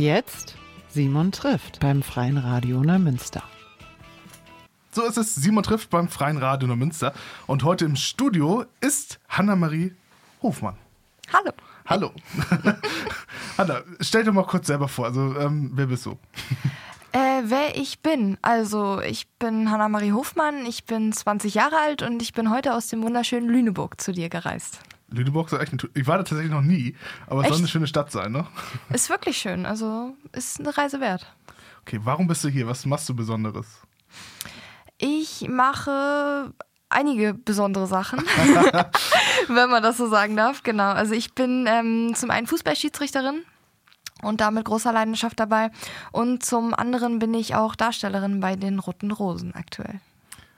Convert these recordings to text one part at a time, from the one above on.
Jetzt Simon trifft beim Freien Radio Neumünster. So ist es, Simon trifft beim Freien Radio Neumünster. Und heute im Studio ist Hanna-Marie Hofmann. Hallo. Hallo. Hanna, stell dir mal kurz selber vor. Also, ähm, wer bist du? Äh, wer ich bin. Also, ich bin Hanna-Marie Hofmann, ich bin 20 Jahre alt und ich bin heute aus dem wunderschönen Lüneburg zu dir gereist. Lüneburg ist echt ein, Ich war da tatsächlich noch nie, aber es soll eine schöne Stadt sein, ne? Ist wirklich schön, also ist eine Reise wert. Okay, warum bist du hier? Was machst du Besonderes? Ich mache einige besondere Sachen, wenn man das so sagen darf. Genau. Also ich bin ähm, zum einen Fußballschiedsrichterin und da mit großer Leidenschaft dabei. Und zum anderen bin ich auch Darstellerin bei den Roten Rosen aktuell.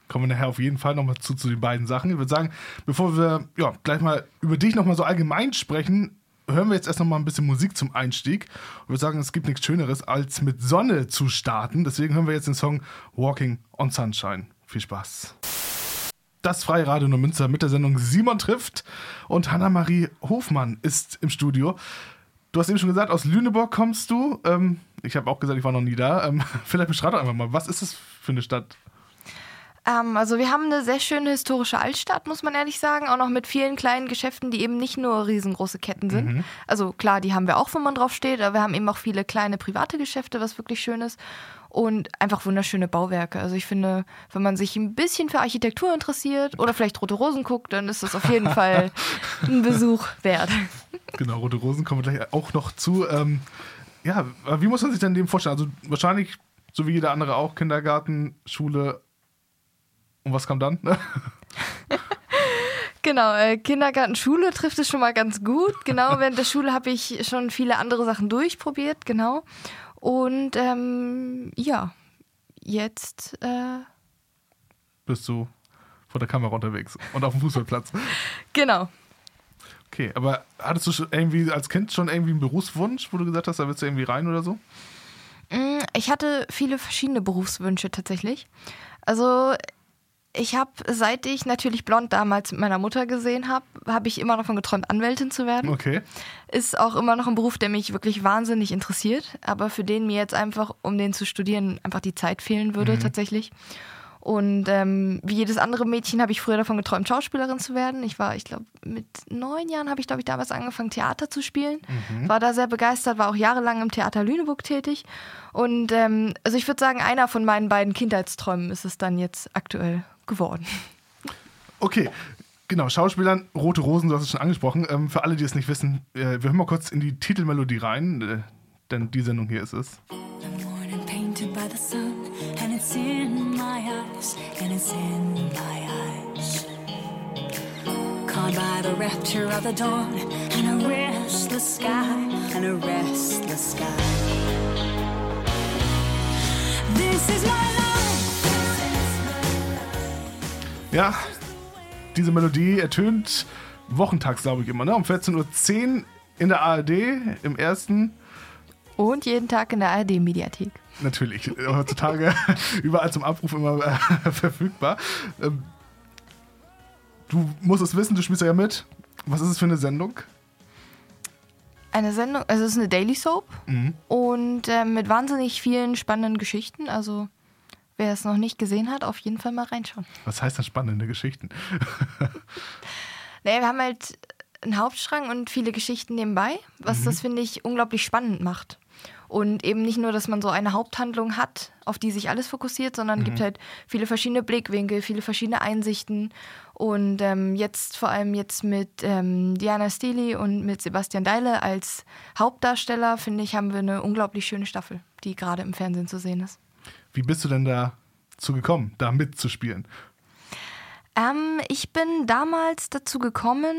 Kommen wir nachher auf jeden Fall nochmal zu, zu den beiden Sachen. Ich würde sagen, bevor wir ja, gleich mal über dich nochmal so allgemein sprechen, hören wir jetzt erst nochmal ein bisschen Musik zum Einstieg. Und würde sagen, es gibt nichts Schöneres, als mit Sonne zu starten. Deswegen hören wir jetzt den Song Walking on Sunshine. Viel Spaß. Das Freie Radio Neumünster mit der Sendung Simon trifft und Hanna-Marie Hofmann ist im Studio. Du hast eben schon gesagt, aus Lüneburg kommst du. Ähm, ich habe auch gesagt, ich war noch nie da. Ähm, vielleicht beschreib doch einfach mal, was ist das für eine Stadt? Ähm, also wir haben eine sehr schöne historische Altstadt, muss man ehrlich sagen, auch noch mit vielen kleinen Geschäften, die eben nicht nur riesengroße Ketten sind. Also klar, die haben wir auch, wenn man drauf steht, aber wir haben eben auch viele kleine private Geschäfte, was wirklich schön ist. Und einfach wunderschöne Bauwerke. Also ich finde, wenn man sich ein bisschen für Architektur interessiert oder vielleicht Rote Rosen guckt, dann ist das auf jeden Fall ein Besuch wert. Genau, Rote Rosen kommen wir gleich auch noch zu. Ähm, ja, wie muss man sich denn dem vorstellen? Also wahrscheinlich, so wie jeder andere auch, Kindergarten, Schule. Und was kam dann? Genau, äh, Kindergarten, Schule trifft es schon mal ganz gut. Genau, während der Schule habe ich schon viele andere Sachen durchprobiert, genau. Und ähm, ja, jetzt äh, Bist du vor der Kamera unterwegs und auf dem Fußballplatz. genau. Okay, aber hattest du schon irgendwie als Kind schon irgendwie einen Berufswunsch, wo du gesagt hast, da willst du irgendwie rein oder so? Mm, Ich hatte viele verschiedene Berufswünsche tatsächlich. Also ich habe, seit ich natürlich blond damals mit meiner Mutter gesehen habe, habe ich immer davon geträumt, Anwältin zu werden. Okay. Ist auch immer noch ein Beruf, der mich wirklich wahnsinnig interessiert, aber für den mir jetzt einfach, um den zu studieren, einfach die Zeit fehlen würde tatsächlich. Und ähm, wie jedes andere Mädchen habe ich früher davon geträumt, Schauspielerin zu werden. Ich war, ich glaube, mit neun Jahren habe ich, glaube ich, damals angefangen, Theater zu spielen. War da sehr begeistert, war auch jahrelang im Theater Lüneburg tätig. Und ähm, also ich würde sagen, einer von meinen beiden Kindheitsträumen ist es dann jetzt aktuell geworden. Okay, genau, Schauspielern, Rote Rosen, du hast es schon angesprochen. Ähm, für alle, die es nicht wissen, äh, wir hören mal kurz in die Titelmelodie rein, äh, denn die Sendung hier ist es. The morning painted by the sun, and it's in my eyes, and it's in my eyes. Caught by the rapture of the dawn, and a restless sky, and a restless sky. This is my life. Ja, diese Melodie ertönt wochentags, glaube ich, immer, ne? Um 14.10 Uhr in der ARD, im ersten. Und jeden Tag in der ARD-Mediathek. Natürlich, äh, heutzutage überall zum Abruf immer äh, verfügbar. Ähm, du musst es wissen, du spielst ja mit. Was ist es für eine Sendung? Eine Sendung, also es ist eine Daily Soap Mhm. und ähm, mit wahnsinnig vielen spannenden Geschichten. Also wer es noch nicht gesehen hat, auf jeden Fall mal reinschauen. Was heißt denn spannende Geschichten? Naja, wir haben halt einen Hauptstrang und viele Geschichten nebenbei, was das, finde ich, unglaublich spannend macht. Und eben nicht nur, dass man so eine Haupthandlung hat, auf die sich alles fokussiert, sondern gibt halt viele verschiedene Blickwinkel, viele verschiedene Einsichten. Und ähm, jetzt vor allem jetzt mit ähm, Diana Stili und mit Sebastian Deile als Hauptdarsteller, finde ich, haben wir eine unglaublich schöne Staffel, die gerade im Fernsehen zu sehen ist. Wie bist du denn dazu gekommen, da mitzuspielen? Ähm, ich bin damals dazu gekommen,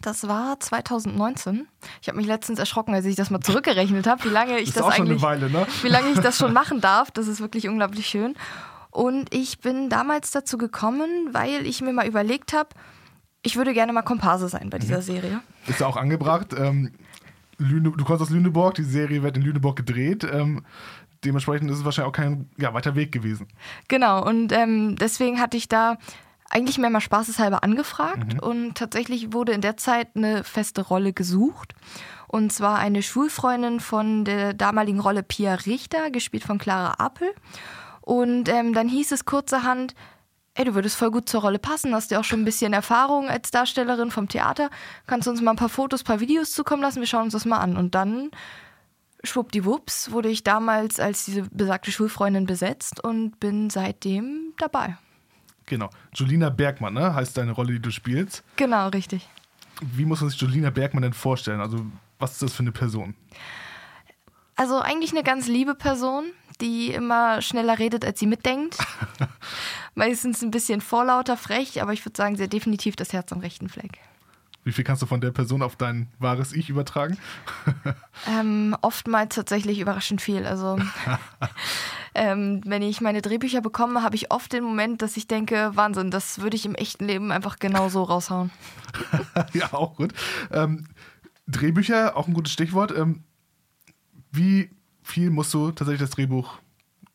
das war 2019. Ich habe mich letztens erschrocken, als ich das mal zurückgerechnet habe, wie lange ich das eine eigentlich, Weile, ne? wie lange ich das schon machen darf. Das ist wirklich unglaublich schön. Und ich bin damals dazu gekommen, weil ich mir mal überlegt habe, ich würde gerne mal Komparse sein bei dieser Serie. Ist ja auch angebracht. Ähm, Lüne, du kommst aus Lüneburg, die Serie wird in Lüneburg gedreht. Ähm, dementsprechend ist es wahrscheinlich auch kein ja, weiter Weg gewesen. Genau, und ähm, deswegen hatte ich da eigentlich mehr mal spaßeshalber angefragt und tatsächlich wurde in der Zeit eine feste Rolle gesucht. Und zwar eine Schulfreundin von der damaligen Rolle Pia Richter, gespielt von Clara Apel. Und ähm, dann hieß es kurzerhand, ey, du würdest voll gut zur Rolle passen, hast ja auch schon ein bisschen Erfahrung als Darstellerin vom Theater. Kannst du uns mal ein paar Fotos, ein paar Videos zukommen lassen? Wir schauen uns das mal an. Und dann, schwuppdiwupps, wurde ich damals als diese besagte Schulfreundin besetzt und bin seitdem dabei. Genau. Julina Bergmann, ne? Heißt deine Rolle, die du spielst. Genau, richtig. Wie muss man sich Julina Bergmann denn vorstellen? Also, was ist das für eine Person? Also eigentlich eine ganz liebe Person, die immer schneller redet, als sie mitdenkt. Meistens ein bisschen vorlauter, frech, aber ich würde sagen, sie hat definitiv das Herz am rechten Fleck. Wie viel kannst du von der Person auf dein wahres Ich übertragen? Ähm, oftmals tatsächlich überraschend viel. Also ähm, wenn ich meine Drehbücher bekomme, habe ich oft den Moment, dass ich denke, Wahnsinn, das würde ich im echten Leben einfach genau so raushauen. ja, auch gut. Ähm, Drehbücher, auch ein gutes Stichwort. Ähm, wie viel musst du tatsächlich das Drehbuch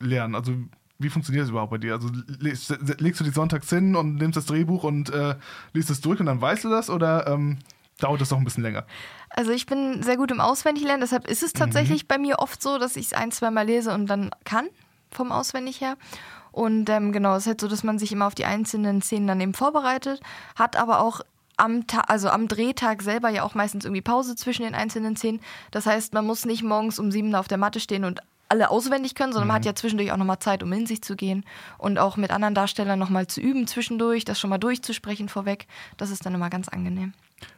lernen? Also wie funktioniert das überhaupt bei dir? Also legst, du dich sonntags hin und nimmst das Drehbuch und äh, liest es durch und dann weißt du das oder ähm, dauert das noch ein bisschen länger? Also ich bin sehr gut im Auswendiglernen, deshalb ist es tatsächlich Mhm. bei mir oft so, dass ich es ein, zwei Mal lese und dann kann, vom Auswendig her. Und ähm, genau, es ist halt so, dass man sich immer auf die einzelnen Szenen dann eben vorbereitet, hat aber auch am, Ta also am Drehtag selber ja auch meistens irgendwie Pause zwischen den einzelnen Szenen. Das heißt, man muss nicht morgens um sieben auf der Matte stehen und alle auswendig können, sondern man hat ja zwischendurch auch nochmal Zeit, um in sich zu gehen und auch mit anderen Darstellern nochmal zu üben zwischendurch, das schon mal durchzusprechen vorweg. Das ist dann immer ganz angenehm.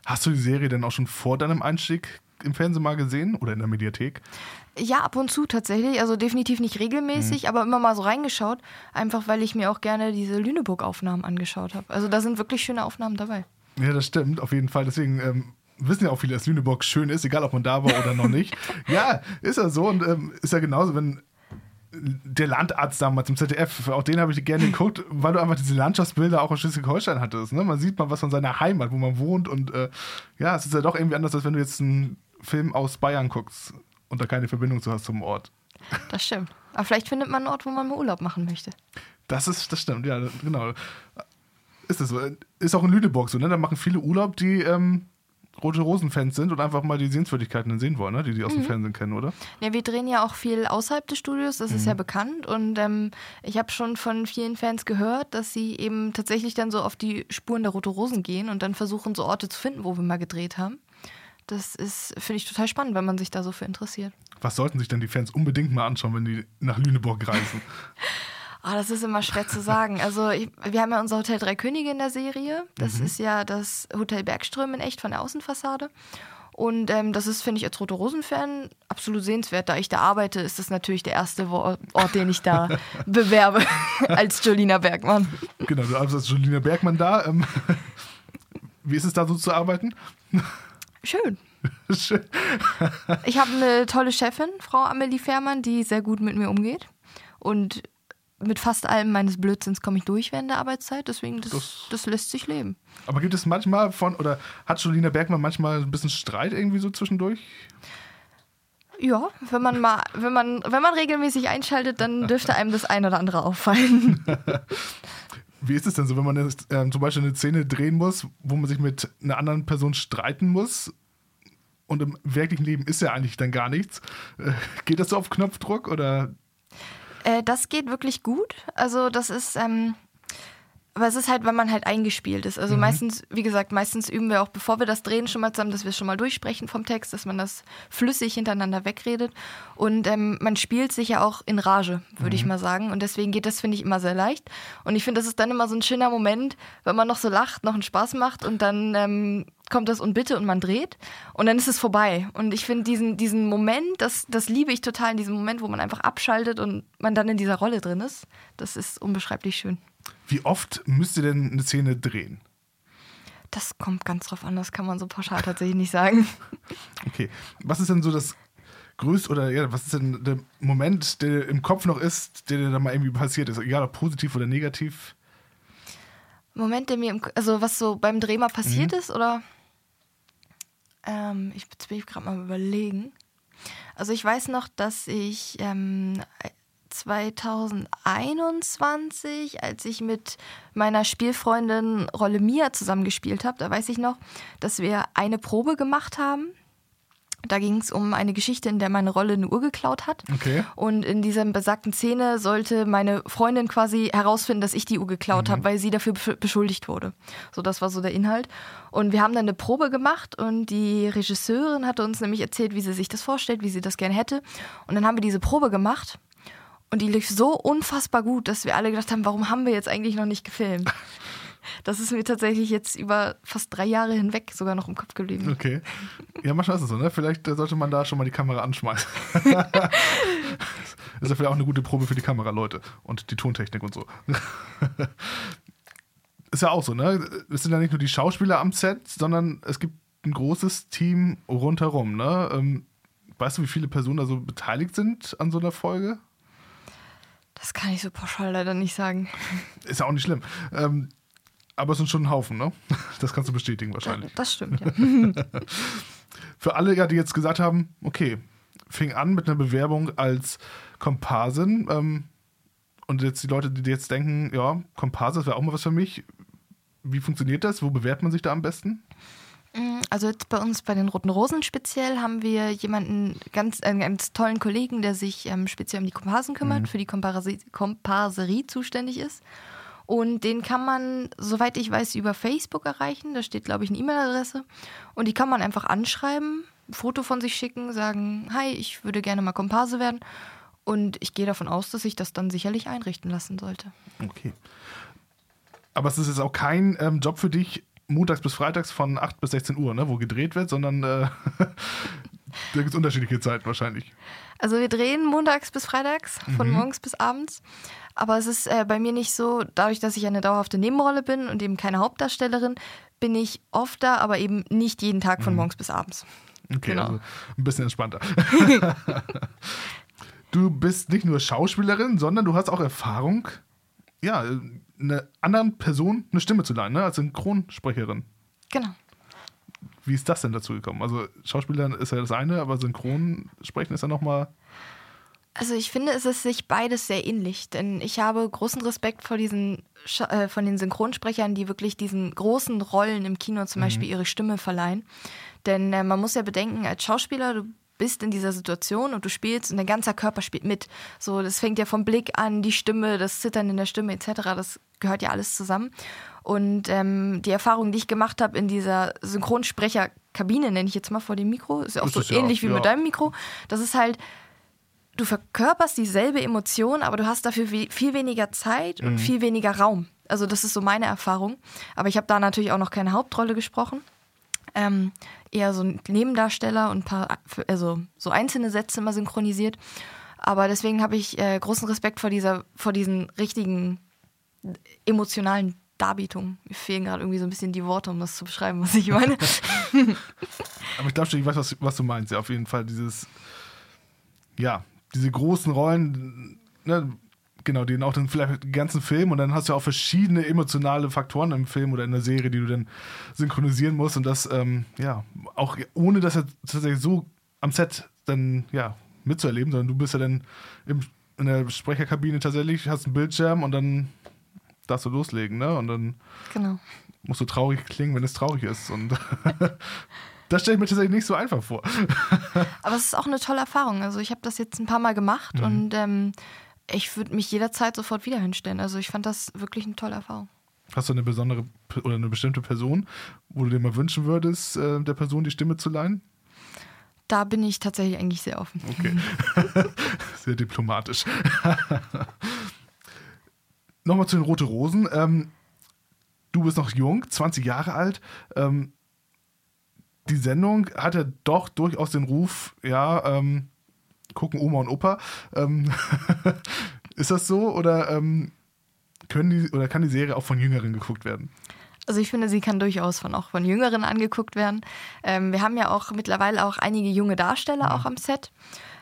Hast du die Serie denn auch schon vor deinem Einstieg im Fernsehen mal gesehen oder in der Mediathek? Ja, ab und zu tatsächlich. Also definitiv nicht regelmäßig, aber immer mal so reingeschaut. Einfach weil ich mir auch gerne diese Lüneburg-Aufnahmen angeschaut habe. Also da sind wirklich schöne Aufnahmen dabei. Ja, das stimmt, auf jeden Fall. Deswegen ähm, wissen ja auch viele, dass Lüneburg schön ist, egal ob man da war oder noch nicht. ja, ist ja so und ähm, ist ja genauso, wenn der Landarzt damals im ZDF, auch den habe ich gerne geguckt, weil du einfach diese Landschaftsbilder auch aus Schleswig-Holstein hattest. Ne? Man sieht mal was von seiner Heimat, wo man wohnt und äh, ja, es ist ja doch irgendwie anders, als wenn du jetzt einen Film aus Bayern guckst und da keine Verbindung zu hast zum Ort. Das stimmt. Aber vielleicht findet man einen Ort, wo man mal Urlaub machen möchte. Das ist, das stimmt, ja, genau. Ist das so. Ist auch in Lüneburg so, ne? Da machen viele Urlaub, die ähm, Rote Rosen-Fans sind und einfach mal die Sehenswürdigkeiten sehen wollen, ne? Die die aus dem Fernsehen kennen, oder? Ja, wir drehen ja auch viel außerhalb des Studios, das ist ja bekannt. Und ähm, ich habe schon von vielen Fans gehört, dass sie eben tatsächlich dann so auf die Spuren der Rote Rosen gehen und dann versuchen, so Orte zu finden, wo wir mal gedreht haben. Das ist, finde ich, total spannend, wenn man sich da so für interessiert. Was sollten sich denn die Fans unbedingt mal anschauen, wenn die nach Lüneburg reisen? Ah, das ist immer schwer zu sagen. Also ich, wir haben ja unser Hotel Drei Könige in der Serie. Das ist ja das Hotel Bergström in echt von der Außenfassade. Und ähm, das ist, finde ich, als Rote Rosen-Fan absolut sehenswert. Da ich da arbeite, ist das natürlich der erste Ort, den ich da bewerbe als Jolina Bergmann. genau, du arbeitest als Julina Bergmann da. Ähm, wie ist es da so zu arbeiten? Schön. Schön. Ich habe eine tolle Chefin, Frau Amelie Fährmann, die sehr gut mit mir umgeht. Und mit fast allem meines Blödsinns komme ich durch während der Arbeitszeit. Deswegen, das, Das- das lässt sich leben. Aber gibt es manchmal von, oder hat Julina Bergmann manchmal ein bisschen Streit irgendwie so zwischendurch? Ja, wenn man mal, wenn man, wenn man regelmäßig einschaltet, dann dürfte einem das ein oder andere auffallen. Wie ist es denn so, wenn man jetzt, ähm, zum Beispiel eine Szene drehen muss, wo man sich mit einer anderen Person streiten muss? Und im wirklichen Leben ist ja eigentlich dann gar nichts. Äh, geht das so auf Knopfdruck oder? Äh, das geht wirklich gut. Also das ist, ähm, aber es ist halt, wenn man halt eingespielt ist. Also meistens, wie gesagt, meistens üben wir auch, bevor wir das drehen, schon mal zusammen, dass wir schon mal durchsprechen vom Text, dass man das flüssig hintereinander wegredet. Und ähm, man spielt sich ja auch in Rage, würde ich mal sagen. Und deswegen geht das, finde ich, immer sehr leicht. Und ich finde, das ist dann immer so ein schöner Moment, wenn man noch so lacht, noch einen Spaß macht und dann ähm, kommt das und bitte und man dreht und dann ist es vorbei. Und ich finde diesen, diesen Moment, das, das liebe ich total, in diesem Moment, wo man einfach abschaltet und man dann in dieser Rolle drin ist. Das ist unbeschreiblich schön. Wie oft müsst ihr denn eine Szene drehen? Das kommt ganz drauf an, das kann man so pauschal tatsächlich nicht sagen. Okay. Was ist denn so das größte oder ja, was ist denn der Moment, der im Kopf noch ist, der dir da mal irgendwie passiert ist? Egal ob positiv oder negativ. Moment, der mir im, also was so beim Dreh mal passiert ist, oder? Ähm, ich jetzt bin gerade mal überlegen. Also ich weiß noch, dass ich ähm, 2021, als ich mit meiner Spielfreundin Rolle Mia zusammengespielt habe, da weiß ich noch, dass wir eine Probe gemacht haben Da ging es um eine Geschichte, in der meine Rolle eine Uhr geklaut hat. Okay. Und in dieser besagten Szene sollte meine Freundin quasi herausfinden, dass ich die Uhr geklaut habe, weil sie dafür besch- beschuldigt wurde. So, das war so der Inhalt. Und wir haben dann eine Probe gemacht und die Regisseurin hatte uns nämlich erzählt, wie sie sich das vorstellt, wie sie das gerne hätte. Und dann haben wir diese Probe gemacht und die lief so unfassbar gut, dass wir alle gedacht haben, warum haben wir jetzt eigentlich noch nicht gefilmt? Das ist mir tatsächlich jetzt über fast drei Jahre hinweg sogar noch im Kopf geblieben. Okay. Ja, manchmal ist es so, ne? Vielleicht äh, sollte man da schon mal die Kamera anschmeißen. ist ja vielleicht auch eine gute Probe für die Kameraleute und die Tontechnik und so. ist ja auch so, ne? Es sind ja nicht nur die Schauspieler am Set, sondern es gibt ein großes Team rundherum, ne? Ähm, weißt du, wie viele Personen da so beteiligt sind an so einer Folge? Das kann ich so pauschal leider nicht sagen. Ist ja auch nicht schlimm. Ähm, aber es sind schon ein Haufen, ne? Das kannst du bestätigen wahrscheinlich. Das stimmt, ja. Für alle, die jetzt gesagt haben, okay, fing an mit einer Bewerbung als Komparsin. Ähm, und jetzt die Leute, die jetzt denken, ja, Komparse, das wäre auch mal was für mich. Wie funktioniert das? Wo bewährt man sich da am besten? Also jetzt bei uns bei den Roten Rosen speziell haben wir jemanden, ganz, einen ganz tollen Kollegen, der sich ähm, speziell um die Komparsen kümmert, für die Komparse Komparserie zuständig ist. Und den kann man, soweit ich weiß, über Facebook erreichen. Da steht, glaube ich, eine E-Mail-Adresse. Und die kann man einfach anschreiben, ein Foto von sich schicken, sagen, hi, ich würde gerne mal Komparse werden. Und ich gehe davon aus, dass ich das dann sicherlich einrichten lassen sollte. Okay. Aber es ist jetzt auch kein ähm, Job für dich, montags bis freitags von 8 bis 16 Uhr, ne, wo gedreht wird, sondern äh, da gibt es unterschiedliche Zeiten wahrscheinlich. Also wir drehen montags bis freitags, von morgens bis abends. Aber es ist äh, bei mir nicht so, dadurch, dass ich eine dauerhafte Nebenrolle bin und eben keine Hauptdarstellerin, bin ich oft da, aber eben nicht jeden Tag von morgens bis abends. Okay, Genau. also ein bisschen entspannter. du bist nicht nur Schauspielerin, sondern du hast auch Erfahrung, ja, einer anderen Person eine Stimme zu leihen, ne? als Synchronsprecherin. Genau. Wie ist das denn dazu gekommen? Also Schauspielern ist ja das eine, aber Synchronsprechen ist ja nochmal. Also ich finde, es ist sich beides sehr ähnlich, denn ich habe großen Respekt vor diesen äh, von den Synchronsprechern, die wirklich diesen großen Rollen im Kino zum Beispiel ihre Stimme verleihen. Denn äh, man muss ja bedenken, als Schauspieler, du bist in dieser Situation und du spielst und dein ganzer Körper spielt mit. So, das fängt ja vom Blick an, die Stimme, das Zittern in der Stimme etc. Das gehört ja alles zusammen. Und ähm, die Erfahrung, die ich gemacht habe in dieser Synchronsprecherkabine, nenne ich jetzt mal vor dem Mikro, ist ja auch Ist so es ja, ähnlich wie ja. mit deinem Mikro, das ist halt du verkörperst dieselbe Emotion, aber du hast dafür viel weniger Zeit Mhm. und viel weniger Raum. Also das ist so meine Erfahrung. Aber ich habe da natürlich auch noch keine Hauptrolle gesprochen. Ähm, eher so ein Nebendarsteller und ein paar, also so einzelne Sätze mal synchronisiert. Aber deswegen habe ich äh, großen Respekt vor dieser, vor diesen richtigen emotionalen Darbietungen. Mir fehlen gerade irgendwie so ein bisschen die Worte, um das zu beschreiben, was ich meine. Aber ich glaube schon, ich weiß, was, was du meinst. Ja, auf jeden Fall dieses, ja, diese großen Rollen, ne, genau, die dann auch dann vielleicht den ganzen Film und dann hast du auch verschiedene emotionale Faktoren im Film oder in der Serie, die du dann synchronisieren musst und das, ähm, ja, auch ohne das jetzt tatsächlich so am Set dann, ja, mitzuerleben, sondern du bist ja dann im, in der Sprecherkabine tatsächlich, hast einen Bildschirm und dann darfst du loslegen, ne, und dann genau. musst du traurig klingen, wenn es traurig ist und das stelle ich mir tatsächlich nicht so einfach vor. Aber es ist auch eine tolle Erfahrung. Also ich habe das jetzt ein paar Mal gemacht Mhm. und ähm, ich würde mich jederzeit sofort wieder hinstellen. Also ich fand das wirklich eine tolle Erfahrung. Hast du eine besondere oder eine bestimmte Person, wo du dir mal wünschen würdest, äh, der Person die Stimme zu leihen? Da bin ich tatsächlich eigentlich sehr offen. Okay. Sehr diplomatisch. Nochmal zu den Rote Rosen. Ähm, du bist noch jung, 20 Jahre alt. Ähm, die Sendung hat ja doch durchaus den Ruf, ja, ähm, gucken Oma und Opa. Ähm, ist das so oder ähm, können die oder kann die Serie auch von Jüngeren geguckt werden? Also ich finde, sie kann durchaus von auch von Jüngeren angeguckt werden. Ähm, wir haben ja auch mittlerweile auch einige junge Darsteller auch am Set,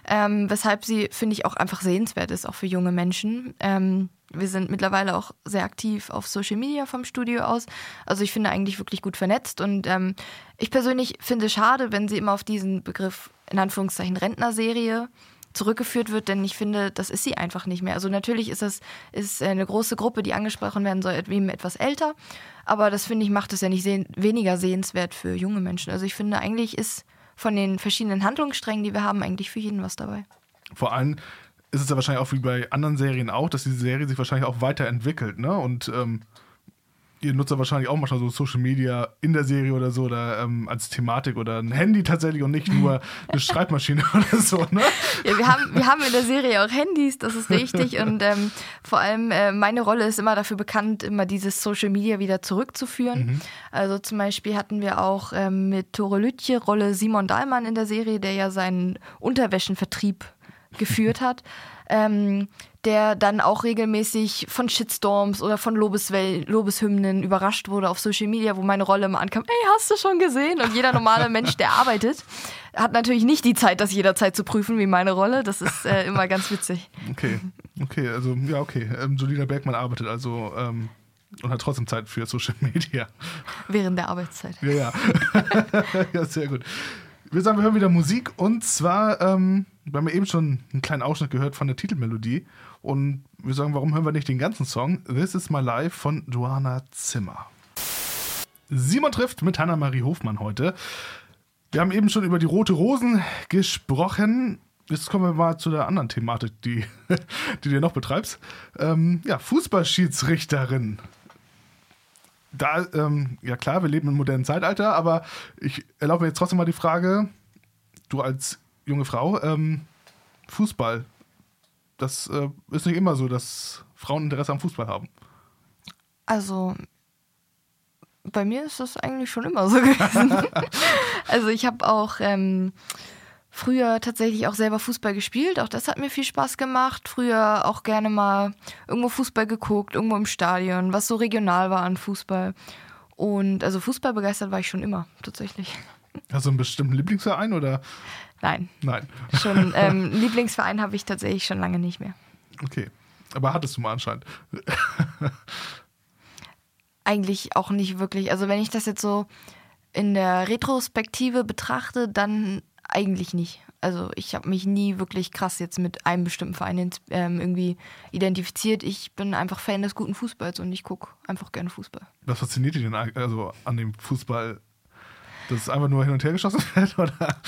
ähm, weshalb sie, finde ich, auch einfach sehenswert ist, auch für junge Menschen. Ähm, wir sind mittlerweile auch sehr aktiv auf Social Media vom Studio aus. Also ich finde eigentlich wirklich gut vernetzt und ähm, ich persönlich finde schade, wenn sie immer auf diesen Begriff in Anführungszeichen Rentnerserie zurückgeführt wird, denn ich finde, das ist sie einfach nicht mehr. Also natürlich ist es ist eine große Gruppe, die angesprochen werden soll, etwas älter, aber das finde ich macht es ja nicht sehen, weniger sehenswert für junge Menschen. Also ich finde eigentlich ist von den verschiedenen Handlungssträngen, die wir haben, eigentlich für jeden was dabei. Vor allem ist es ja wahrscheinlich auch wie bei anderen Serien auch, dass die Serie sich wahrscheinlich auch weiterentwickelt, ne? Und ähm, ihr nutzt ja wahrscheinlich auch manchmal so Social Media in der Serie oder so oder ähm, als Thematik oder ein Handy tatsächlich und nicht nur eine Schreibmaschine oder so, ne? Ja, wir haben, wir haben in der Serie auch Handys, das ist richtig. Und ähm, vor allem äh, meine Rolle ist immer dafür bekannt, immer dieses Social Media wieder zurückzuführen. Mhm. Also zum Beispiel hatten wir auch ähm, mit Tore Lütje Rolle Simon Dahlmann in der Serie, der ja seinen Unterwäschenvertrieb geführt hat. Ähm, der dann auch regelmäßig von Shitstorms oder von Lobeswell Lobeshymnen überrascht wurde auf Social Media, wo meine Rolle immer ankam, ey, hast du schon gesehen? Und jeder normale Mensch, der arbeitet, hat natürlich nicht die Zeit, das jederzeit zu prüfen, wie meine Rolle. Das ist äh, immer ganz witzig. Okay, okay, also ja, okay. Ähm, Solina Bergmann arbeitet also ähm, und hat trotzdem Zeit für Social Media. Während der Arbeitszeit. Ja, ja. ja, sehr gut. Wir sagen, wir hören wieder Musik und zwar, ähm, wir haben eben schon einen kleinen Ausschnitt gehört von der Titelmelodie und wir sagen, warum hören wir nicht den ganzen Song? This is My Life von Joanna Zimmer. Simon trifft mit Hanna-Marie Hofmann heute. Wir haben eben schon über die Rote Rosen gesprochen. Jetzt kommen wir mal zu der anderen Thematik, die, die du noch betreibst. Ähm, ja, Fußballschiedsrichterin. Da, ähm, ja klar, wir leben im modernen Zeitalter, aber ich erlaube mir jetzt trotzdem mal die Frage, du als junge Frau, ähm, Fußball, das äh, ist nicht immer so, dass Frauen Interesse am Fußball haben. Also bei mir ist das eigentlich schon immer so gewesen. also ich habe auch ähm, früher tatsächlich auch selber Fußball gespielt. Auch das hat mir viel Spaß gemacht. Früher auch gerne mal irgendwo Fußball geguckt, irgendwo im Stadion, was so regional war an Fußball. Und also Fußball begeistert war ich schon immer, tatsächlich. Hast du einen bestimmten Lieblingsverein oder? Nein. Nein. Schon ähm, Lieblingsverein habe ich tatsächlich schon lange nicht mehr. Okay. Aber hattest du mal anscheinend? Eigentlich auch nicht wirklich. Also wenn ich das jetzt so in der Retrospektive betrachte, dann eigentlich nicht. Also ich habe mich nie wirklich krass jetzt mit einem bestimmten Verein ähm, irgendwie identifiziert. Ich bin einfach Fan des guten Fußballs und ich gucke einfach gerne Fußball. Was fasziniert dich denn also an dem Fußball dass es einfach nur hin und her geschossen wird? Oder?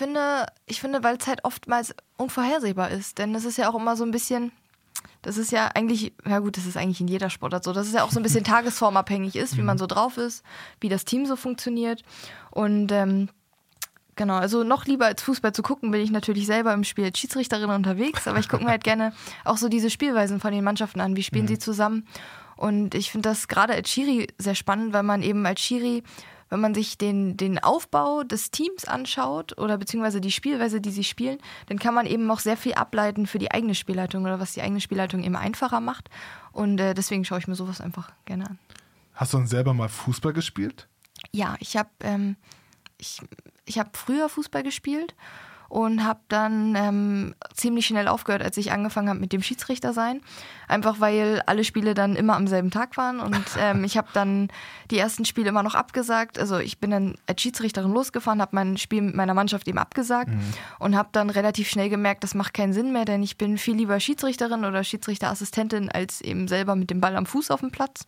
Ich finde, ich finde, weil es halt oftmals unvorhersehbar ist. Denn das ist ja auch immer so ein bisschen, das ist ja eigentlich, ja gut, das ist eigentlich in jeder Sportart so, dass es ja auch so ein bisschen tagesformabhängig ist, wie man so drauf ist, wie das Team so funktioniert. Und ähm, genau, also noch lieber als Fußball zu gucken, bin ich natürlich selber im Spiel als Schiedsrichterin unterwegs, aber ich gucke mir halt gerne auch so diese Spielweisen von den Mannschaften an, wie spielen mhm. sie zusammen. Und ich finde das gerade als Schiri sehr spannend, weil man eben als Schiri wenn man sich den, den Aufbau des Teams anschaut oder beziehungsweise die Spielweise, die sie spielen, dann kann man eben auch sehr viel ableiten für die eigene Spielleitung oder was die eigene Spielleitung eben einfacher macht. Und äh, deswegen schaue ich mir sowas einfach gerne an. Hast du dann selber mal Fußball gespielt? Ja, ich habe ähm, ich, ich hab früher Fußball gespielt und habe dann ähm, ziemlich schnell aufgehört, als ich angefangen habe mit dem Schiedsrichter sein. Einfach weil alle Spiele dann immer am selben Tag waren und ähm, ich habe dann die ersten Spiele immer noch abgesagt. Also ich bin dann als Schiedsrichterin losgefahren, habe mein Spiel mit meiner Mannschaft eben abgesagt mhm. und habe dann relativ schnell gemerkt, das macht keinen Sinn mehr, denn ich bin viel lieber Schiedsrichterin oder Schiedsrichterassistentin als eben selber mit dem Ball am Fuß auf dem Platz.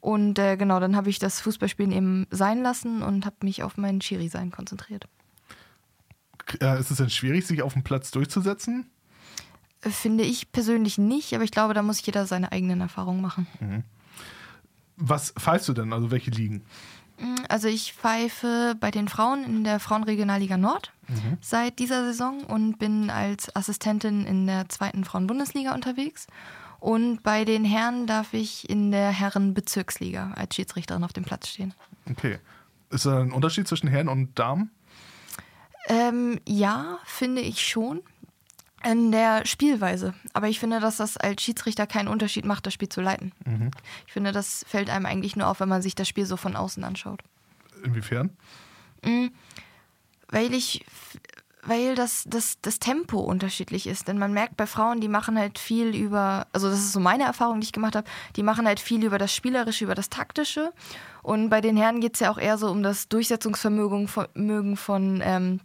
Und äh, genau, dann habe ich das Fußballspielen eben sein lassen und habe mich auf mein Schiri-Sein konzentriert. Äh, ist es denn schwierig, sich auf dem Platz durchzusetzen? Finde ich persönlich nicht, aber ich glaube, da muss jeder seine eigenen Erfahrungen machen. Mhm. Was pfeifst du denn? Also welche Ligen? Mm, also ich pfeife bei den Frauen in der Frauenregionalliga Nord mhm. seit dieser Saison und bin als Assistentin in der zweiten Frauenbundesliga unterwegs. Und bei den Herren darf ich in der Herrenbezirksliga als Schiedsrichterin auf dem Platz stehen. Okay. Ist da ein Unterschied zwischen Herren und Damen? Ähm, ja, finde ich schon. In der Spielweise. Aber ich finde, dass das als Schiedsrichter keinen Unterschied macht, das Spiel zu leiten. Mhm. Ich finde, das fällt einem eigentlich nur auf, wenn man sich das Spiel so von außen anschaut. Inwiefern? Mhm, weil ich, weil das, das, das Tempo unterschiedlich ist. Denn man merkt bei Frauen, die machen halt viel über, also das ist so meine Erfahrung, die ich gemacht habe, die machen halt viel über das Spielerische, über das Taktische. Und bei den Herren geht es ja auch eher so um das Durchsetzungsvermögen von, von ähm,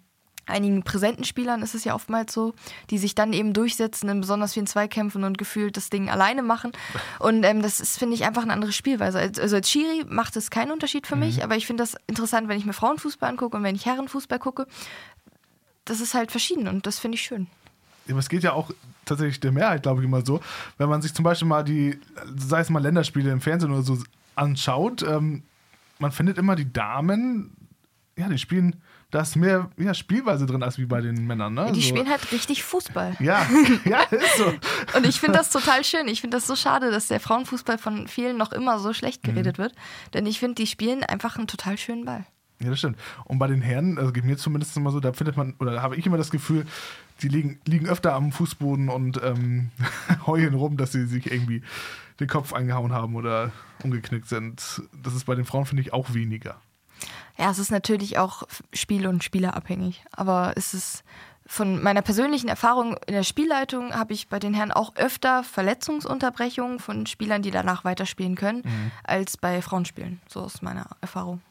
einigen präsenten Spielern ist es ja oftmals so, die sich dann eben durchsetzen in besonders vielen Zweikämpfen und gefühlt das Ding alleine machen. Und ähm, das ist, finde ich, einfach eine andere Spielweise. Also als Schiri macht es keinen Unterschied für mich, aber ich finde das interessant, wenn ich mir Frauenfußball angucke und wenn ich Herrenfußball gucke. Das ist halt verschieden und das finde ich schön. Aber es geht ja auch tatsächlich der Mehrheit, glaube ich, immer so. Wenn man sich zum Beispiel mal die, sei es mal Länderspiele im Fernsehen oder so anschaut, ähm, man findet immer die Damen, ja, die spielen, da ist mehr ja, Spielweise drin als wie bei den Männern. Ne? Die so. spielen halt richtig Fußball. Ja, ja, ist so. Und ich finde das total schön. Ich finde das so schade, dass der Frauenfußball von vielen noch immer so schlecht geredet wird. Denn ich finde, die spielen einfach einen total schönen Ball. Ja, das stimmt. Und bei den Herren, also geht mir zumindest immer so, da findet man, oder habe ich immer das Gefühl, die liegen, liegen öfter am Fußboden und ähm, heulen rum, dass sie sich irgendwie den Kopf eingehauen haben oder umgeknickt sind. Das ist bei den Frauen, finde ich, auch weniger. Ja, es ist natürlich auch Spiel- und Spielerabhängig. Aber es ist von meiner persönlichen Erfahrung in der Spielleitung habe ich bei den Herren auch öfter Verletzungsunterbrechungen von Spielern, die danach weiterspielen können, als bei Frauenspielen. So aus meiner Erfahrung.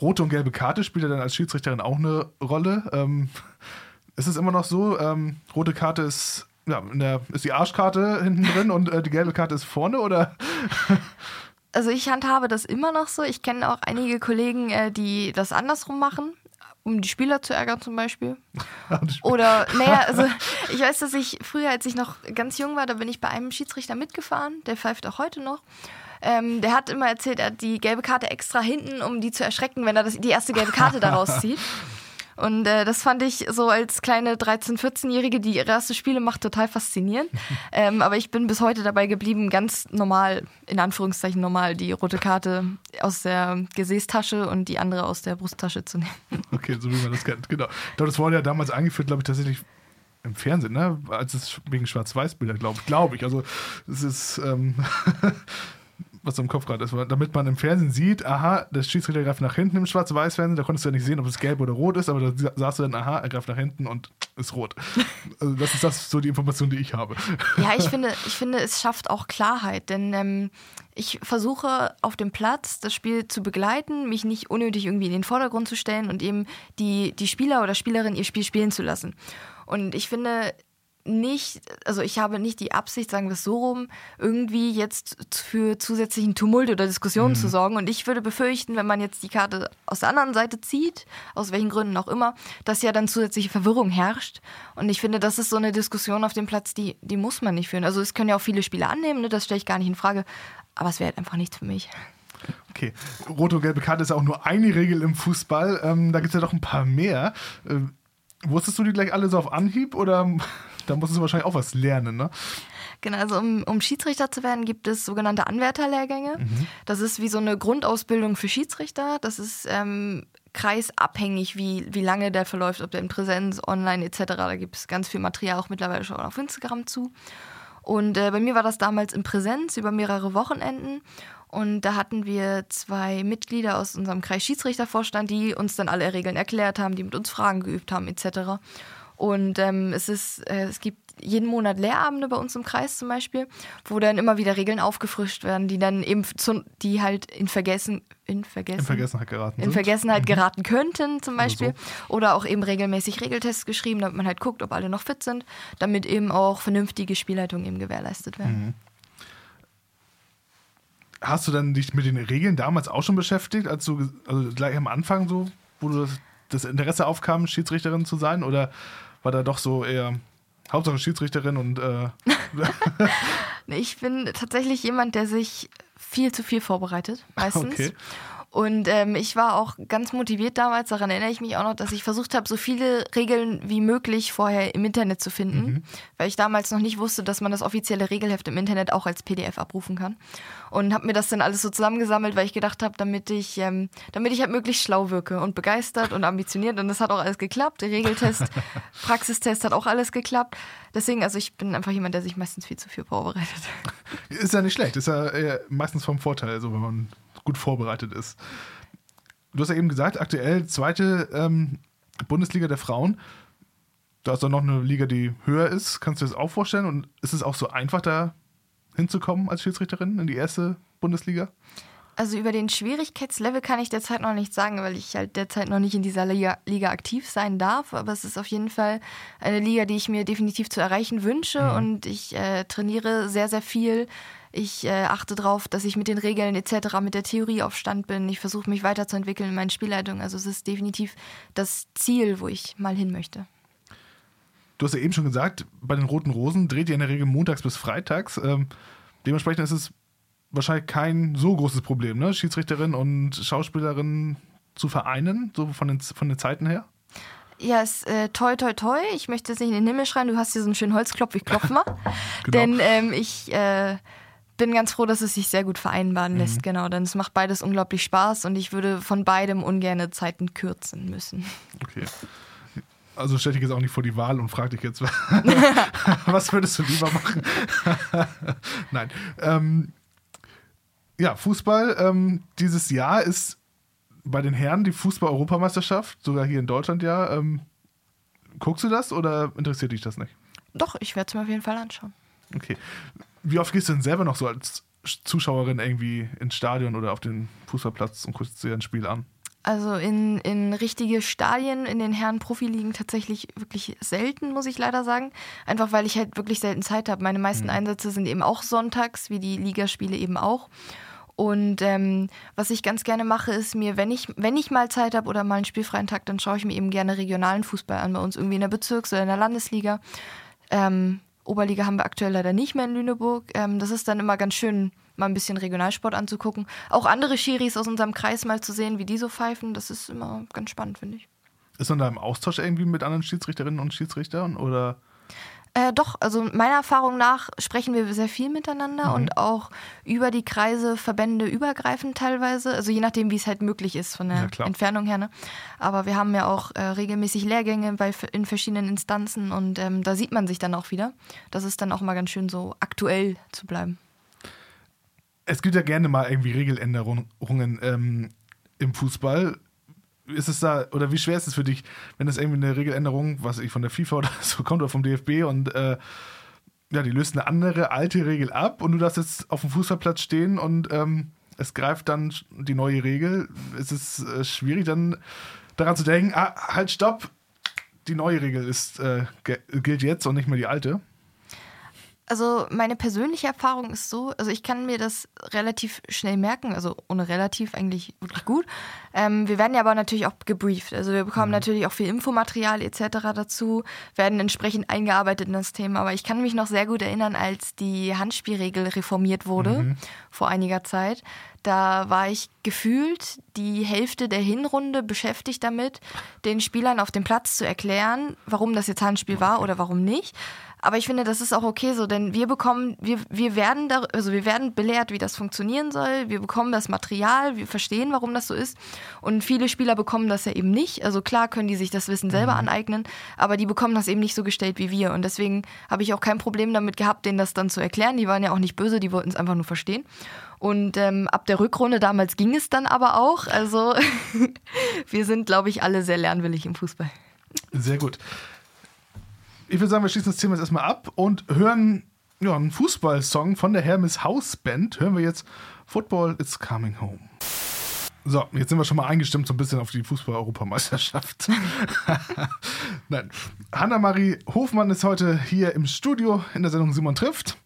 Rote und gelbe Karte spielt ja dann als Schiedsrichterin auch eine Rolle. Ähm, ist es immer noch so, ähm, rote Karte ist, ja, in der, ist die Arschkarte hinten drin und äh, die gelbe Karte ist vorne oder? Also ich handhabe das immer noch so. Ich kenne auch einige Kollegen, äh, die das andersrum machen, um die Spieler zu ärgern zum Beispiel. Oder, naja, also ich weiß, dass ich früher, als ich noch ganz jung war, da bin ich bei einem Schiedsrichter mitgefahren, der pfeift auch heute noch. Ähm, der hat immer erzählt, er hat die gelbe Karte extra hinten, um die zu erschrecken, wenn er das, die erste gelbe Karte daraus zieht. Und äh, das fand ich so als kleine 13-, 14-Jährige, die ihre erste Spiele macht, total faszinierend. Ähm, aber ich bin bis heute dabei geblieben, ganz normal, in Anführungszeichen normal, die rote Karte aus der Gesäßtasche und die andere aus der Brusttasche zu nehmen. Okay, so wie man das kennt, genau. Ich glaube, das wurde ja damals eingeführt, glaube ich, tatsächlich im Fernsehen, ne? Als es wegen Schwarz-Weiß-Bilder, glaube ich. Glaube ich. Also es ist ähm, was im Kopf gerade ist, damit man im Fernsehen sieht, aha, der Schiedsrichter greift nach hinten im Schwarz-Weiß-Fernsehen, da konntest du ja nicht sehen, ob es gelb oder rot ist, aber da sahst du dann, aha, er greift nach hinten und ist rot. Also das ist das so die Information, die ich habe. Ja, ich finde, ich finde, es schafft auch Klarheit, denn ähm, ich versuche auf dem Platz das Spiel zu begleiten, mich nicht unnötig irgendwie in den Vordergrund zu stellen und eben die, die Spieler oder Spielerin ihr Spiel spielen zu lassen. Und ich finde, nicht, also ich habe nicht die Absicht, sagen wir es so rum, irgendwie jetzt für zusätzlichen Tumult oder Diskussionen zu sorgen. Und ich würde befürchten, wenn man jetzt die Karte aus der anderen Seite zieht, aus welchen Gründen auch immer, dass ja dann zusätzliche Verwirrung herrscht. Und ich finde, das ist so eine Diskussion auf dem Platz, die, die muss man nicht führen. Also es können ja auch viele Spieler annehmen, ne? das stelle ich gar nicht in Frage. Aber es wäre halt einfach nichts für mich. Okay, rote und gelbe Karte ist auch nur eine Regel im Fußball. Ähm, da gibt es ja doch ein paar mehr. Ähm, wusstest du die gleich alle so auf Anhieb oder da musstest du wahrscheinlich auch was lernen, ne? Genau, also um, um Schiedsrichter zu werden, gibt es sogenannte Anwärterlehrgänge. Das ist wie so eine Grundausbildung für Schiedsrichter. Das ist ähm, kreisabhängig, wie, wie lange der verläuft, ob der in Präsenz, online etc. Da gibt es ganz viel Material auch mittlerweile schon auf Instagram zu. Und äh, bei mir war das damals in Präsenz über mehrere Wochenenden. Und da hatten wir zwei Mitglieder aus unserem Kreisschiedsrichtervorstand, die uns dann alle Regeln erklärt haben, die mit uns Fragen geübt haben etc. Und ähm, es ist, äh, es gibt jeden Monat Lehrabende bei uns im Kreis zum Beispiel, wo dann immer wieder Regeln aufgefrischt werden, die dann eben zu, die halt in Vergessen, in Vergessen, In Vergessenheit geraten. in. Vergessenheit geraten könnten zum Oder Beispiel. Oder auch eben regelmäßig Regeltests geschrieben, damit man halt guckt, ob alle noch fit sind, damit eben auch vernünftige Spielleitungen eben gewährleistet werden. Hast du dann dich mit den Regeln damals auch schon beschäftigt, als du, also gleich am Anfang so, wo du das, das Interesse aufkam, Schiedsrichterin zu sein? Oder war da doch so eher Hauptsache Schiedsrichterin und äh, Ich bin tatsächlich jemand, der sich viel zu viel vorbereitet, meistens. Okay. Und ähm, ich war auch ganz motiviert damals, daran erinnere ich mich auch noch, dass ich versucht habe, so viele Regeln wie möglich vorher im Internet zu finden, weil ich damals noch nicht wusste, dass man das offizielle Regelheft im Internet auch als PDF abrufen kann. Und habe mir das dann alles so zusammengesammelt, weil ich gedacht habe, damit ich, ähm, damit ich halt möglichst schlau wirke und begeistert und ambitioniert. Und das hat auch alles geklappt. Der Regeltest, Praxistest hat auch alles geklappt. Deswegen, also ich bin einfach jemand, der sich meistens viel zu viel vorbereitet. ist ja nicht schlecht. Ist ja eher meistens vom Vorteil, so wenn man gut vorbereitet ist. Du hast ja eben gesagt, aktuell zweite ähm, Bundesliga der Frauen. Da ist dann noch eine Liga, die höher ist. Kannst du dir das auch vorstellen? Und ist es auch so einfach, da hinzukommen als Schiedsrichterin in die erste Bundesliga? Also über den Schwierigkeitslevel kann ich derzeit noch nicht sagen, weil ich halt derzeit noch nicht in dieser Liga, Liga aktiv sein darf. Aber es ist auf jeden Fall eine Liga, die ich mir definitiv zu erreichen wünsche. Mhm. Und ich äh, trainiere sehr, sehr viel. Ich äh, achte darauf, dass ich mit den Regeln etc., mit der Theorie auf Stand bin. Ich versuche mich weiterzuentwickeln in meinen Spielleitungen. Also es ist definitiv das Ziel, wo ich mal hin möchte. Du hast ja eben schon gesagt, bei den Roten Rosen dreht ihr in der Regel montags bis freitags. Ähm, dementsprechend ist es wahrscheinlich kein so großes Problem, ne? Schiedsrichterin und Schauspielerin zu vereinen, so von den, von den Zeiten her? Ja, ist äh, toi toi toi. Ich möchte jetzt nicht in den Himmel schreien, du hast hier so einen schönen Holzklopf, ich klopfe mal. genau. Denn ähm, ich äh, bin ganz froh, dass es sich sehr gut vereinbaren lässt, mhm. genau. Denn es macht beides unglaublich Spaß und ich würde von beidem ungerne Zeiten kürzen müssen. Okay. Also stell dich jetzt auch nicht vor die Wahl und frag dich jetzt, was würdest du lieber machen? Nein. Ähm, ja, Fußball. Ähm, dieses Jahr ist bei den Herren die Fußball-Europameisterschaft, sogar hier in Deutschland ja. Ähm, guckst du das oder interessiert dich das nicht? Doch, ich werde es mir auf jeden Fall anschauen. Okay. Wie oft gehst du denn selber noch so als Zuschauerin irgendwie ins Stadion oder auf den Fußballplatz und guckst dir ein Spiel an? Also in, in richtige Stadien in den Herren Profiligen tatsächlich wirklich selten, muss ich leider sagen. Einfach weil ich halt wirklich selten Zeit habe. Meine meisten mhm. Einsätze sind eben auch sonntags, wie die Ligaspiele eben auch. Und ähm, was ich ganz gerne mache, ist mir, wenn ich, wenn ich mal Zeit habe oder mal einen spielfreien Tag, dann schaue ich mir eben gerne regionalen Fußball an, bei uns irgendwie in der Bezirks- oder in der Landesliga. Ähm, Oberliga haben wir aktuell leider nicht mehr in Lüneburg. Ähm, das ist dann immer ganz schön, mal ein bisschen Regionalsport anzugucken. Auch andere Schiris aus unserem Kreis mal zu sehen, wie die so pfeifen, das ist immer ganz spannend, finde ich. Ist man da im Austausch irgendwie mit anderen Schiedsrichterinnen und Schiedsrichtern oder? Äh, doch, also meiner Erfahrung nach sprechen wir sehr viel miteinander mhm. und auch über die Kreise, Verbände übergreifend teilweise. Also je nachdem, wie es halt möglich ist von der ja, Entfernung her. Ne? Aber wir haben ja auch äh, regelmäßig Lehrgänge bei, in verschiedenen Instanzen und ähm, da sieht man sich dann auch wieder. Das ist dann auch mal ganz schön so aktuell zu bleiben. Es gibt ja gerne mal irgendwie Regeländerungen ähm, im Fußball ist es da, oder wie schwer ist es für dich, wenn es irgendwie eine Regeländerung, was ich von der FIFA oder so kommt oder vom DFB und äh, ja, die löst eine andere alte Regel ab und du darfst jetzt auf dem Fußballplatz stehen und ähm, es greift dann die neue Regel. Es ist äh, schwierig dann daran zu denken, ah, halt, stopp, die neue Regel ist, äh, gilt jetzt und nicht mehr die alte also meine persönliche Erfahrung ist so, also ich kann mir das relativ schnell merken, also ohne relativ eigentlich wirklich gut. Ähm, wir werden ja aber natürlich auch gebrieft, also wir bekommen mhm. natürlich auch viel Infomaterial etc. dazu, werden entsprechend eingearbeitet in das Thema. Aber ich kann mich noch sehr gut erinnern, als die Handspielregel reformiert wurde mhm. vor einiger Zeit. Da war ich gefühlt die Hälfte der Hinrunde beschäftigt damit, den Spielern auf dem Platz zu erklären, warum das jetzt Handspiel war oder warum nicht. Aber ich finde, das ist auch okay so, denn wir bekommen, wir, wir werden da, also wir werden belehrt, wie das funktionieren soll. Wir bekommen das Material, wir verstehen, warum das so ist. Und viele Spieler bekommen das ja eben nicht. Also klar können die sich das Wissen selber mhm. aneignen, aber die bekommen das eben nicht so gestellt wie wir. Und deswegen habe ich auch kein Problem damit gehabt, denen das dann zu erklären. Die waren ja auch nicht böse, die wollten es einfach nur verstehen. Und ähm, ab der Rückrunde damals ging es dann aber auch. Also wir sind, glaube ich, alle sehr lernwillig im Fußball. Sehr gut ich würde sagen, wir schließen das Thema jetzt erstmal ab und hören ja, einen Fußballsong von der Hermes House Band. Hören wir jetzt Football is Coming Home. So, jetzt sind wir schon mal eingestimmt so ein bisschen auf die Fußball-Europameisterschaft. Nein. Hanna-Marie Hofmann ist heute hier im Studio in der Sendung Simon trifft.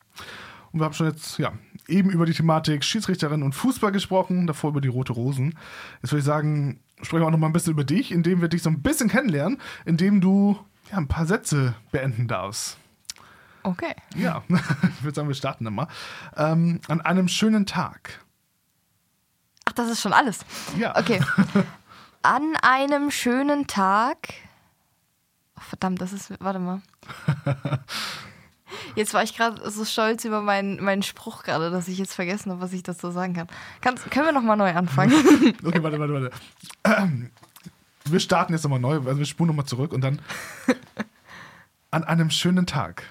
Und wir haben schon jetzt ja, eben über die Thematik Schiedsrichterin und Fußball gesprochen, davor über die Rote Rosen. Jetzt würde ich sagen, sprechen wir auch noch mal ein bisschen über dich, indem wir dich so ein bisschen kennenlernen, indem du ja, ein paar Sätze beenden darfst. Okay. Ja, ich würde sagen, wir starten immer. Ähm, an einem schönen Tag. Ach, das ist schon alles. Ja. Okay. An einem schönen Tag. Oh, verdammt, das ist. Warte mal. Jetzt war ich gerade so stolz über meinen, meinen Spruch gerade, dass ich jetzt vergessen habe, was ich dazu sagen kann. Kannst, können wir nochmal neu anfangen? okay, warte, warte, warte. Wir starten jetzt nochmal neu, also wir spulen nochmal zurück und dann an einem schönen Tag.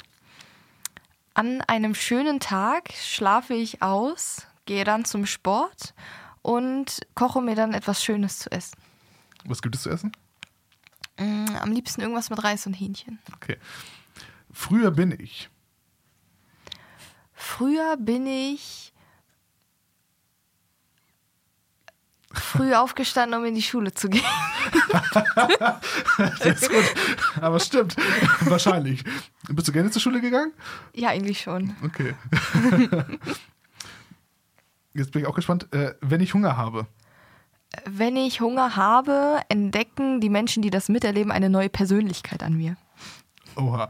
An einem schönen Tag schlafe ich aus, gehe dann zum Sport und koche mir dann etwas Schönes zu essen. Was gibt es zu essen? Mm, am liebsten irgendwas mit Reis und Hähnchen. Okay. Früher bin ich. Früher bin ich Früh aufgestanden, um in die Schule zu gehen. Das ist gut. Aber stimmt. Wahrscheinlich. Bist du gerne zur Schule gegangen? Ja, eigentlich schon. Okay. Jetzt bin ich auch gespannt. Äh, wenn ich Hunger habe. Wenn ich Hunger habe, entdecken die Menschen, die das miterleben, eine neue Persönlichkeit an mir. Oha.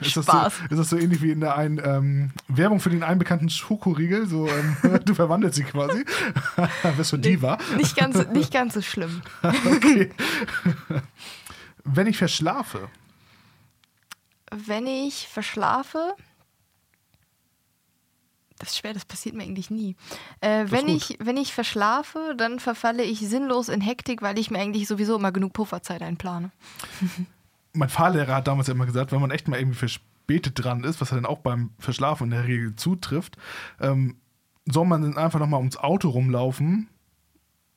ist, das Spaß. so, ist das so ähnlich wie in der einen ähm, Werbung für den einen bekannten Schokoriegel? So, ähm, du verwandelst dich quasi. Wirst du Diva. Nicht ganz, nicht ganz so schlimm. Okay. Wenn ich verschlafe. Wenn ich verschlafe, das ist schwer, das passiert mir eigentlich nie. Äh, wenn, ich, wenn ich verschlafe, dann verfalle ich sinnlos in Hektik, weil ich mir eigentlich sowieso immer genug Pufferzeit einplane. Mein Fahrlehrer hat damals immer gesagt, wenn man echt mal irgendwie verspätet dran ist, was er dann auch beim Verschlafen in der Regel zutrifft, ähm, soll man dann einfach nochmal ums Auto rumlaufen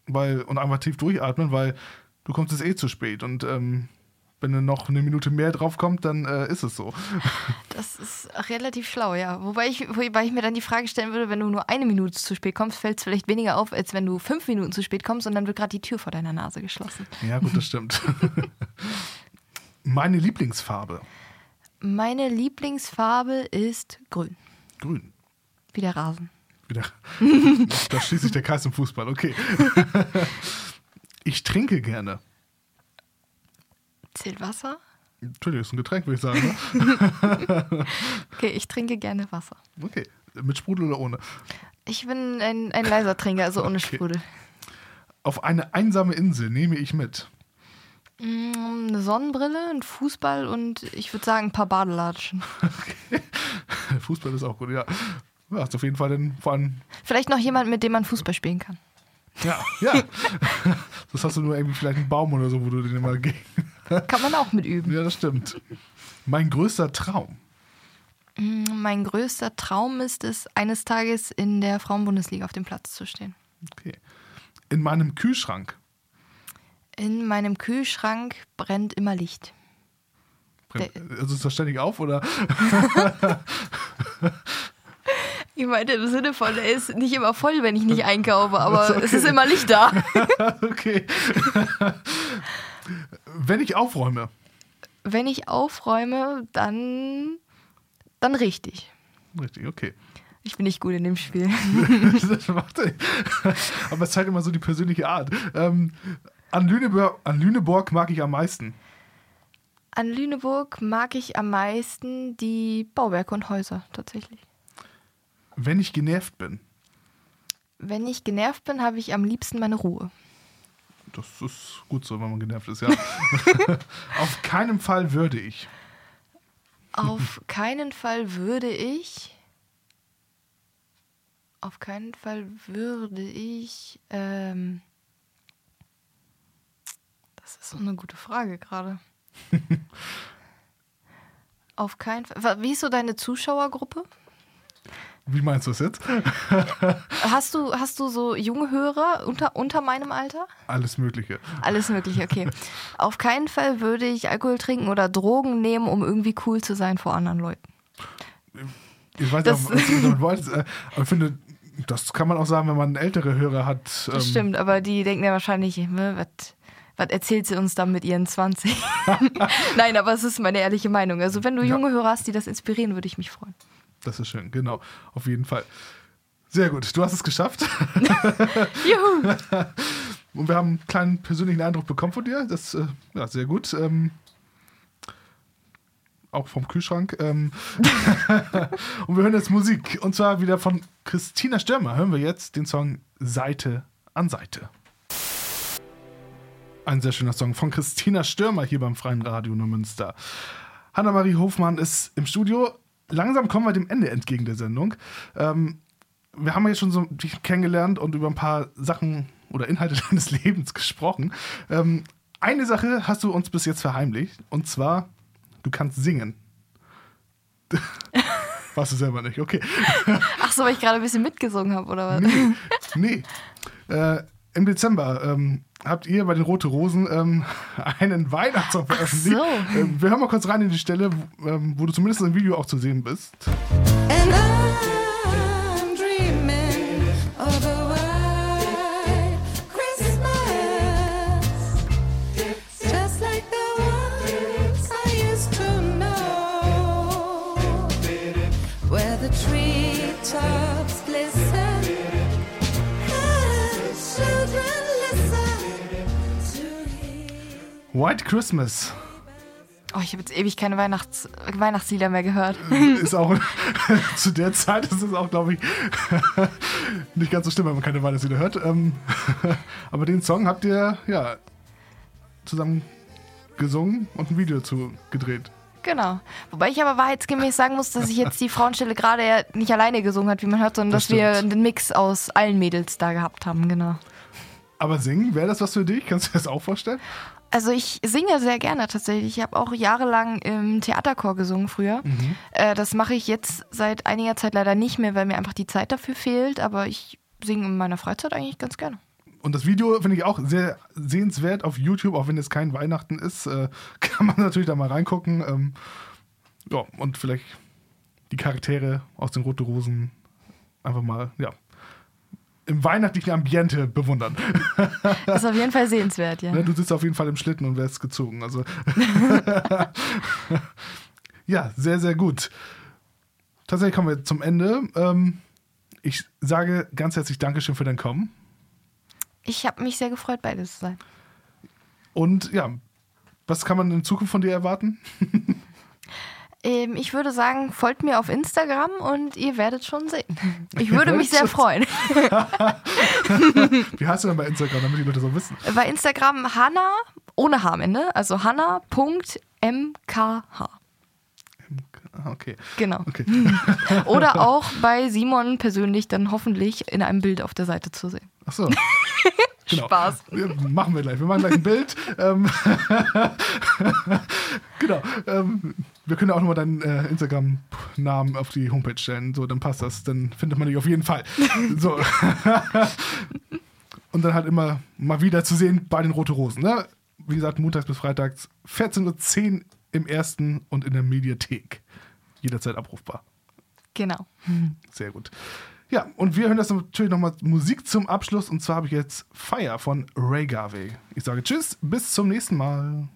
weil, und einfach tief durchatmen, weil du kommst jetzt eh zu spät. Und ähm, wenn dann noch eine Minute mehr drauf kommt, dann äh, ist es so. Das ist relativ schlau, ja. Wobei ich, wobei ich mir dann die Frage stellen würde, wenn du nur eine Minute zu spät kommst, fällt es vielleicht weniger auf, als wenn du fünf Minuten zu spät kommst und dann wird gerade die Tür vor deiner Nase geschlossen. Ja, gut, das stimmt. Meine Lieblingsfarbe. Meine Lieblingsfarbe ist grün, Grün. wie der Rasen. Wieder. da schließt sich der Kreis im Fußball. Okay. Ich trinke gerne. Zählt Wasser? Natürlich, ist ein Getränk, würde ich sagen. Ne? Okay, ich trinke gerne Wasser. Okay. Mit Sprudel oder ohne? Ich bin ein, ein leiser Trinker, also ohne Okay. Sprudel. Auf eine einsame Insel nehme ich mit. Mm, Eine Sonnenbrille, ein Fußball und ich würde sagen ein paar Badelatschen. Fußball ist auch gut, ja. Ja, hast auf jeden Fall den, vor allem, Vielleicht noch jemand, mit dem man Fußball spielen kann. ja, ja. Das hast du nur irgendwie vielleicht einen Baum oder so, wo du den immer gegen. Kann man auch mit üben. Ja, das stimmt. Mein größter Traum. Mm, Mein größter Traum ist es, eines Tages in der Frauenbundesliga auf dem Platz zu stehen. Okay. In meinem Kühlschrank. In meinem Kühlschrank brennt immer Licht. Also ist das ständig auf oder? Ich meinte im Sinne von, er ist nicht immer voll, wenn ich nicht einkaufe, aber es ist immer Licht da. okay. Wenn ich aufräume. Wenn ich aufräume, dann, dann richtig. Richtig, okay. Ich bin nicht gut in dem Spiel. das macht er. Aber es zeigt immer so die persönliche Art. Ähm, an, Lüneburg, an Lüneburg mag ich am meisten. An Lüneburg mag ich am meisten die Bauwerke und Häuser tatsächlich. Wenn ich genervt bin. Wenn ich genervt bin, habe ich am liebsten meine Ruhe. Das ist gut so, wenn man genervt ist, ja. Auf keinen Fall würde ich. Auf keinen Fall würde ich. Auf keinen Fall würde ich. Ähm, das ist so eine gute Frage gerade. Auf keinen Fall. Wie ist so deine Zuschauergruppe? Wie meinst du es jetzt? Hast du, hast du so junge Hörer unter, unter meinem Alter? Alles Mögliche. Alles mögliche, okay. Auf keinen Fall würde ich Alkohol trinken oder Drogen nehmen, um irgendwie cool zu sein vor anderen Leuten. Ich weiß Das- auch, was du damit wolltest. äh, ich finde, das kann man auch sagen, wenn man ältere Hörer hat. Das ähm, stimmt, aber die denken ja wahrscheinlich, ne, was was erzählt sie uns da mit ihren 20? Nein, aber es ist meine ehrliche Meinung. Also wenn du Ja. junge Hörer hast, die das inspirieren, würde ich mich freuen. Das ist schön, genau. Auf jeden Fall. Sehr gut, du hast es geschafft. Juhu! Und wir haben einen kleinen persönlichen Eindruck bekommen von dir. Das äh, ja sehr gut. Ähm, auch vom Kühlschrank. Ähm, und wir hören jetzt Musik. Und zwar wieder von Christina Stürmer. Hören wir jetzt den Song Seite an Seite. Ein sehr schöner Song von Christina Stürmer hier beim Freien Radio Neumünster. Hanna-Marie Hofmann ist im Studio. Langsam kommen wir dem Ende entgegen der Sendung. Ähm, wir haben ja jetzt schon so dich kennengelernt und über ein paar Sachen oder Inhalte deines Lebens gesprochen. Ähm, eine Sache hast du uns bis jetzt verheimlicht und zwar, du kannst singen. Warst du selber nicht, okay. Ach so, weil ich gerade ein bisschen mitgesungen habe, oder was? Nee. nee. Äh, Im Dezember ähm, habt ihr bei den Rote Rosen ähm, einen Weihnachtssong veröffentlicht. so. Ähm, wir hören mal kurz rein in die Stelle, wo, ähm, wo du zumindest im Video auch zu sehen bist. And I'm White Christmas Oh, ich habe jetzt ewig keine Weihnachts Weihnachtslieder mehr gehört. ist auch zu der Zeit ist es auch, glaube ich, nicht ganz so schlimm, wenn man keine Weihnachtslieder hört. Ähm, aber den Song habt ihr ja zusammen gesungen und ein Video zu gedreht. Genau. Wobei ich aber wahrheitsgemäß sagen muss, dass ich jetzt die Frauenstelle gerade nicht alleine gesungen hat, wie man hört, sondern Das dass wir stimmt. einen Mix aus allen Mädels da gehabt haben, genau. Aber singen, wäre das was für dich? Kannst du dir das auch vorstellen? Also ich singe sehr gerne tatsächlich. Ich habe auch jahrelang im Theaterchor gesungen früher. Äh, das mache ich jetzt seit einiger Zeit leider nicht mehr, weil mir einfach die Zeit dafür fehlt. Aber ich singe in meiner Freizeit eigentlich ganz gerne. Und das Video finde ich auch sehr sehenswert auf YouTube, auch wenn es kein Weihnachten ist, äh, kann man natürlich da mal reingucken. Ähm, ja, und vielleicht die Charaktere aus den Rote Rosen einfach mal, ja, im weihnachtlichen Ambiente bewundern. Ist auf jeden Fall sehenswert, ja. Ne, Du sitzt auf jeden Fall im Schlitten und wirst gezogen. Also ja, sehr, sehr gut. Tatsächlich kommen wir zum Ende. Ähm, ich sage ganz herzlich Dankeschön für dein Kommen. Ich habe mich sehr gefreut, beide zu sein. Und ja, was kann man in Zukunft von dir erwarten? Ähm, ich würde sagen, folgt mir auf Instagram und ihr werdet schon sehen. Ich würde mich sehr freuen. Wie heißt du denn bei Instagram, damit die Leute so wissen? Bei Instagram Hanna, ohne H am Ende, also hanna.mkh. Okay. Genau. okay. Oder auch bei Simon persönlich dann hoffentlich in einem Bild auf der Seite zu sehen. Ach so. Genau. Spaß. Ja, Machen wir gleich. Wir machen gleich ein Bild. Ähm, genau. Ähm, wir können auch nochmal deinen äh, Instagram-Namen auf die Homepage stellen. So, dann passt das. Dann findet man dich auf jeden Fall. So. Und dann halt immer mal wieder zu sehen bei den Rote Rosen. Ne? Wie gesagt, montags bis freitags 14.10 Uhr im ersten und in der Mediathek. Jederzeit abrufbar. Genau. Sehr gut. Ja, und wir hören das natürlich nochmal Musik zum Abschluss. Und zwar habe ich jetzt Fire von Ray Garvey. Ich sage Tschüss, bis zum nächsten Mal.